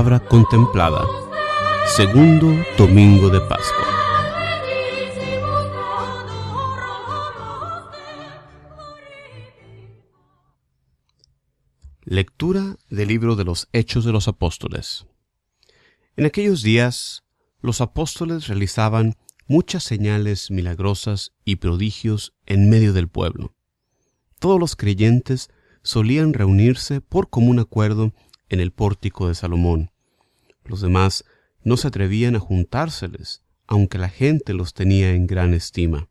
La palabra contemplada. Segundo domingo de Pascua. Lectura del libro de los Hechos de los Apóstoles. En aquellos días, los apóstoles realizaban muchas señales milagrosas y prodigios en medio del pueblo. Todos los creyentes solían reunirse por común acuerdo en el pórtico de Salomón. Los demás no se atrevían a juntárseles, aunque la gente los tenía en gran estima.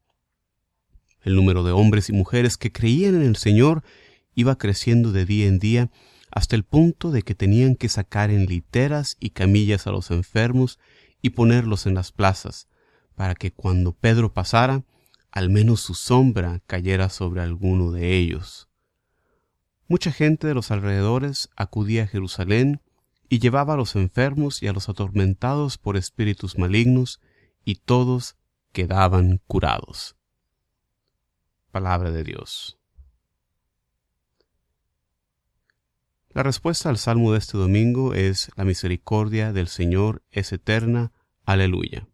El número de hombres y mujeres que creían en el Señor iba creciendo de día en día hasta el punto de que tenían que sacar en literas y camillas a los enfermos y ponerlos en las plazas, para que cuando Pedro pasara, al menos su sombra cayera sobre alguno de ellos. Mucha gente de los alrededores acudía a Jerusalén y llevaba a los enfermos y a los atormentados por espíritus malignos, y todos quedaban curados. Palabra de Dios. La respuesta al salmo de este domingo es La misericordia del Señor es eterna. Aleluya.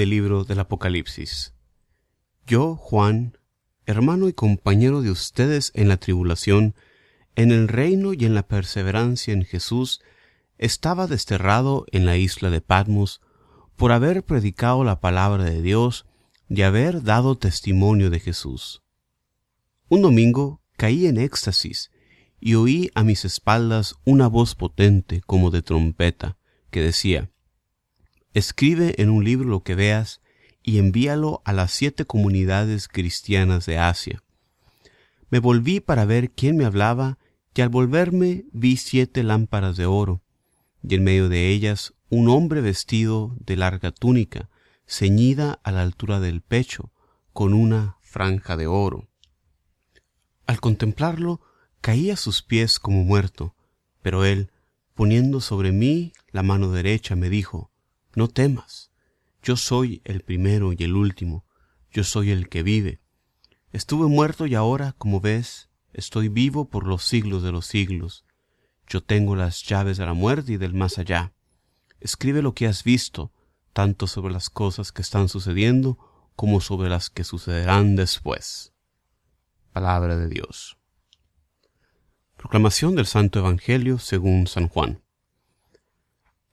Del libro del Apocalipsis. Yo, Juan, hermano y compañero de ustedes en la tribulación, en el reino y en la perseverancia en Jesús, estaba desterrado en la isla de Patmos por haber predicado la palabra de Dios y haber dado testimonio de Jesús. Un domingo caí en éxtasis y oí a mis espaldas una voz potente como de trompeta que decía, Escribe en un libro lo que veas y envíalo a las siete comunidades cristianas de Asia. Me volví para ver quién me hablaba y al volverme vi siete lámparas de oro, y en medio de ellas un hombre vestido de larga túnica, ceñida a la altura del pecho, con una franja de oro. Al contemplarlo, caí a sus pies como muerto, pero él, poniendo sobre mí la mano derecha, me dijo, no temas, yo soy el primero y el último, yo soy el que vive. Estuve muerto y ahora, como ves, estoy vivo por los siglos de los siglos. Yo tengo las llaves de la muerte y del más allá. Escribe lo que has visto, tanto sobre las cosas que están sucediendo como sobre las que sucederán después. Palabra de Dios. Proclamación del Santo Evangelio según San Juan.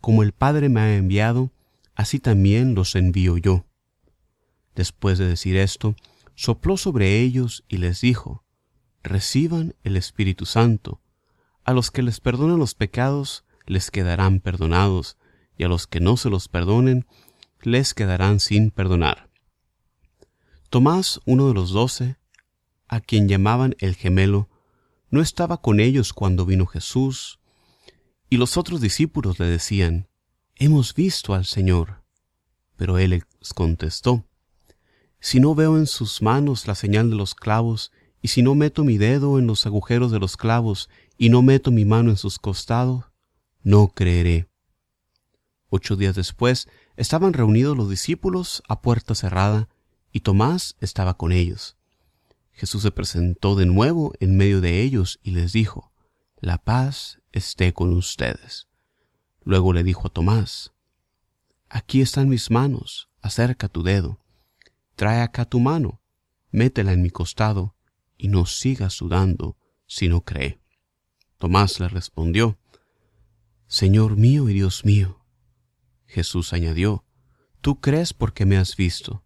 Como el Padre me ha enviado, así también los envío yo. Después de decir esto, sopló sobre ellos y les dijo, Reciban el Espíritu Santo. A los que les perdonan los pecados, les quedarán perdonados, y a los que no se los perdonen, les quedarán sin perdonar. Tomás, uno de los doce, a quien llamaban el gemelo, no estaba con ellos cuando vino Jesús, y los otros discípulos le decían, Hemos visto al Señor. Pero él les contestó, Si no veo en sus manos la señal de los clavos, y si no meto mi dedo en los agujeros de los clavos, y no meto mi mano en sus costados, no creeré. Ocho días después estaban reunidos los discípulos a puerta cerrada, y Tomás estaba con ellos. Jesús se presentó de nuevo en medio de ellos y les dijo, La paz esté con ustedes. Luego le dijo a Tomás, Aquí están mis manos, acerca tu dedo, trae acá tu mano, métela en mi costado, y no sigas sudando si no cree. Tomás le respondió, Señor mío y Dios mío. Jesús añadió, Tú crees porque me has visto,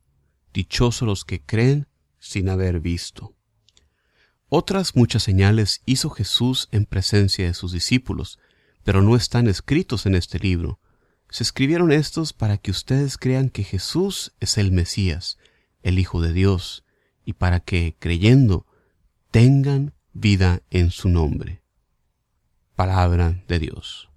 dichosos los que creen sin haber visto. Otras muchas señales hizo Jesús en presencia de sus discípulos, pero no están escritos en este libro. Se escribieron estos para que ustedes crean que Jesús es el Mesías, el Hijo de Dios, y para que, creyendo, tengan vida en su nombre. Palabra de Dios.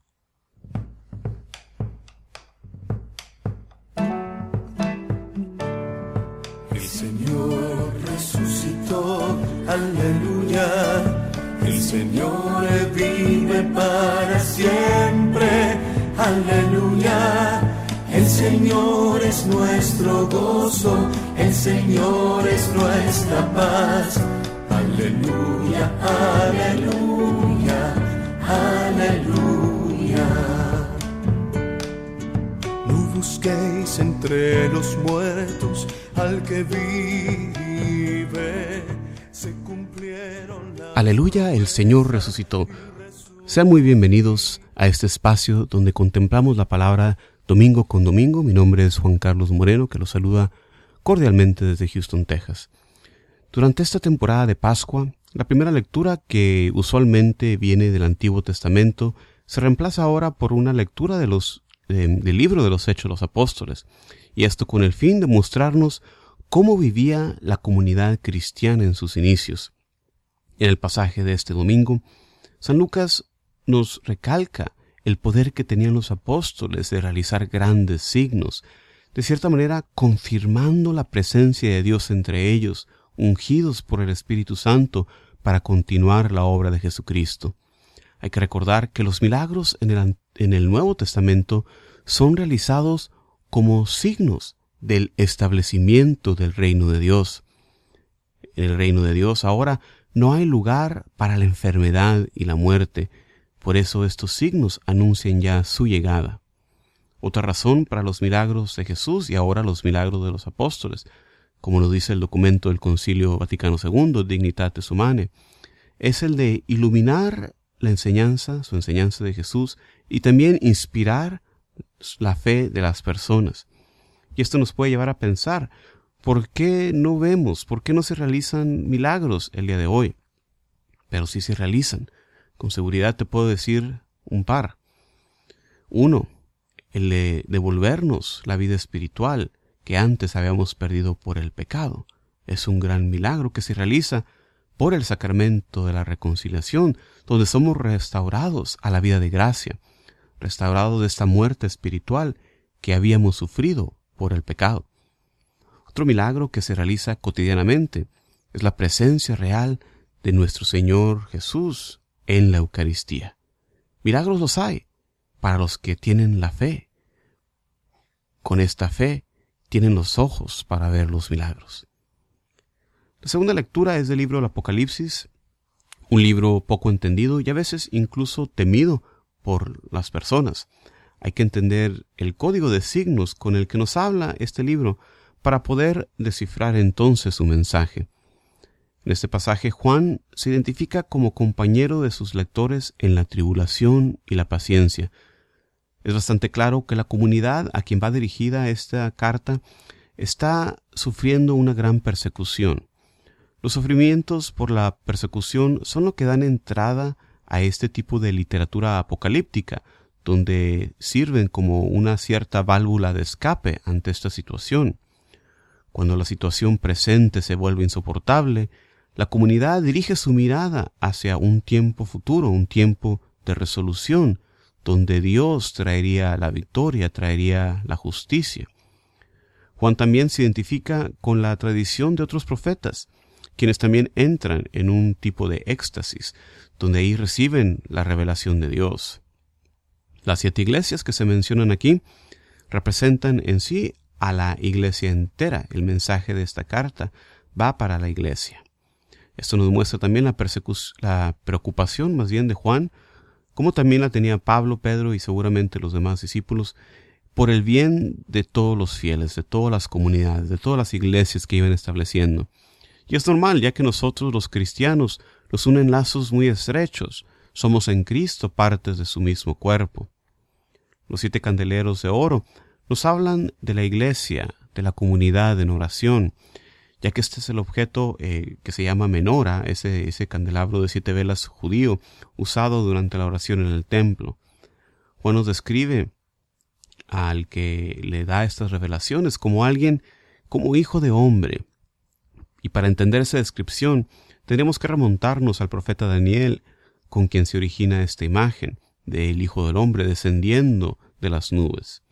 Señor vive para siempre, aleluya. El Señor es nuestro gozo, el Señor es nuestra paz. Aleluya, aleluya, aleluya. No busquéis entre los muertos al que vive. Se las Aleluya, el Señor resucitó. Sean muy bienvenidos a este espacio donde contemplamos la palabra domingo con domingo. Mi nombre es Juan Carlos Moreno, que los saluda cordialmente desde Houston, Texas. Durante esta temporada de Pascua, la primera lectura que usualmente viene del Antiguo Testamento se reemplaza ahora por una lectura del libro de los Hechos de los Apóstoles, y esto con el fin de mostrarnos cómo vivía la comunidad cristiana en sus inicios. En el pasaje de este domingo, San Lucas nos recalca el poder que tenían los apóstoles de realizar grandes signos, de cierta manera confirmando la presencia de Dios entre ellos, ungidos por el Espíritu Santo para continuar la obra de Jesucristo. Hay que recordar que los milagros en el, en el Nuevo Testamento son realizados como signos del establecimiento del reino de Dios. El reino de Dios ahora no hay lugar para la enfermedad y la muerte, por eso estos signos anuncian ya su llegada. Otra razón para los milagros de Jesús y ahora los milagros de los apóstoles, como lo dice el documento del Concilio Vaticano II, Dignitatis Humanae, es el de iluminar la enseñanza, su enseñanza de Jesús, y también inspirar la fe de las personas. Y esto nos puede llevar a pensar, ¿por qué no vemos, por qué no se realizan milagros el día de hoy? Pero sí se realizan. Con seguridad te puedo decir un par. Uno, el de devolvernos la vida espiritual que antes habíamos perdido por el pecado. Es un gran milagro que se realiza por el sacramento de la reconciliación, donde somos restaurados a la vida de gracia, restaurados de esta muerte espiritual que habíamos sufrido por el pecado. Otro milagro que se realiza cotidianamente es la presencia real de nuestro Señor Jesús en la Eucaristía. Milagros los hay para los que tienen la fe. Con esta fe tienen los ojos para ver los milagros. La segunda lectura es del libro del Apocalipsis, un libro poco entendido y a veces incluso temido por las personas. Hay que entender el código de signos con el que nos habla este libro para poder descifrar entonces su mensaje. En este pasaje Juan se identifica como compañero de sus lectores en la tribulación y la paciencia. Es bastante claro que la comunidad a quien va dirigida esta carta está sufriendo una gran persecución. Los sufrimientos por la persecución son lo que dan entrada a este tipo de literatura apocalíptica, donde sirven como una cierta válvula de escape ante esta situación. Cuando la situación presente se vuelve insoportable, la comunidad dirige su mirada hacia un tiempo futuro, un tiempo de resolución, donde Dios traería la victoria, traería la justicia. Juan también se identifica con la tradición de otros profetas, quienes también entran en un tipo de éxtasis, donde ahí reciben la revelación de Dios. Las siete iglesias que se mencionan aquí representan en sí a la iglesia entera. El mensaje de esta carta va para la iglesia. Esto nos muestra también la, preocupación más bien de Juan, como también la tenía Pablo, Pedro y seguramente los demás discípulos, por el bien de todos los fieles, de todas las comunidades, de todas las iglesias que iban estableciendo. Y es normal, ya que nosotros los cristianos nos unen lazos muy estrechos, somos en Cristo partes de su mismo cuerpo. Los siete candeleros de oro nos hablan de la iglesia, de la comunidad en oración, ya que este es el objeto eh, que se llama menora, ese, ese candelabro de siete velas judío usado durante la oración en el templo. Juan nos describe al que le da estas revelaciones como alguien, como hijo de hombre, y para entender esa descripción, tenemos que remontarnos al profeta Daniel, con quien se origina esta imagen del Hijo del Hombre descendiendo de las nubes.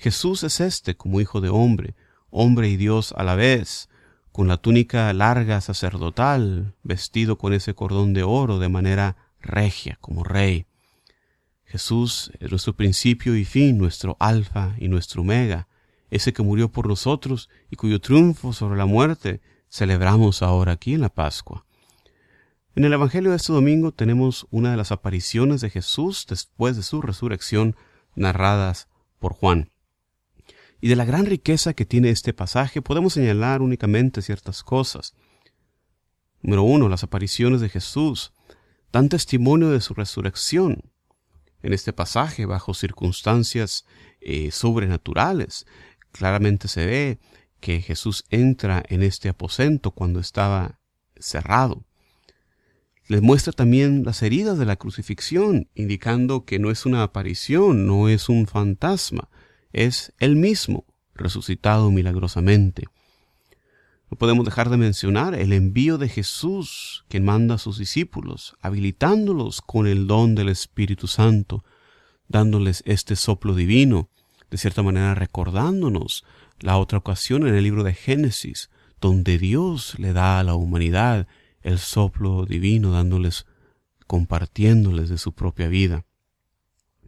Jesús es este como Hijo de Hombre, hombre y Dios a la vez, con la túnica larga sacerdotal, vestido con ese cordón de oro de manera regia como rey. Jesús es nuestro principio y fin, nuestro alfa y nuestro omega, ese que murió por nosotros y cuyo triunfo sobre la muerte celebramos ahora aquí en la Pascua. En el Evangelio de este domingo tenemos una de las apariciones de Jesús después de su resurrección narradas por Juan. Y de la gran riqueza que tiene este pasaje podemos señalar únicamente ciertas cosas. Número uno, las apariciones de Jesús dan testimonio de su resurrección. En este pasaje, bajo circunstancias eh, sobrenaturales, claramente se ve que Jesús entra en este aposento cuando estaba cerrado. Les muestra también las heridas de la crucifixión, indicando que no es una aparición, no es un fantasma, es Él mismo, resucitado milagrosamente. No podemos dejar de mencionar el envío de Jesús, quien manda a sus discípulos, habilitándolos con el don del Espíritu Santo, dándoles este soplo divino, de cierta manera recordándonos la otra ocasión en el libro de Génesis, donde Dios le da a la humanidad el soplo divino, dándoles, compartiéndoles de su propia vida.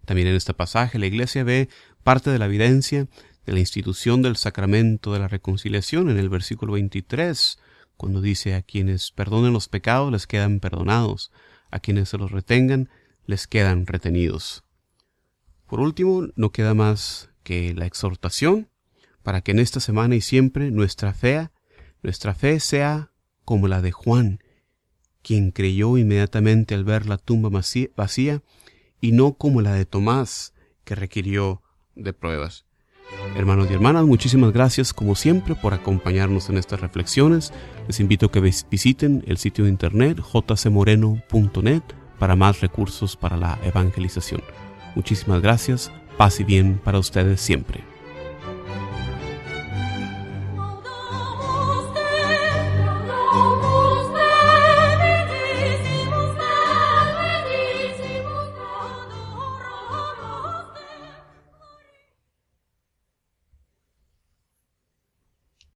También en este pasaje la Iglesia ve parte de la evidencia de la institución del sacramento de la reconciliación en el versículo 23, cuando dice a quienes perdonen los pecados les quedan perdonados, a quienes se los retengan les quedan retenidos. Por último, no queda más que la exhortación para que en esta semana y siempre nuestra fe, nuestra fe sea como la de Juan, quien creyó inmediatamente al ver la tumba vacía y no como la de Tomás, que requirió de pruebas. Hermanos y hermanas, muchísimas gracias como siempre por acompañarnos en estas reflexiones. Les invito a que visiten el sitio de internet jcmoreno.net para más recursos para la evangelización. Muchísimas gracias, paz y bien para ustedes siempre.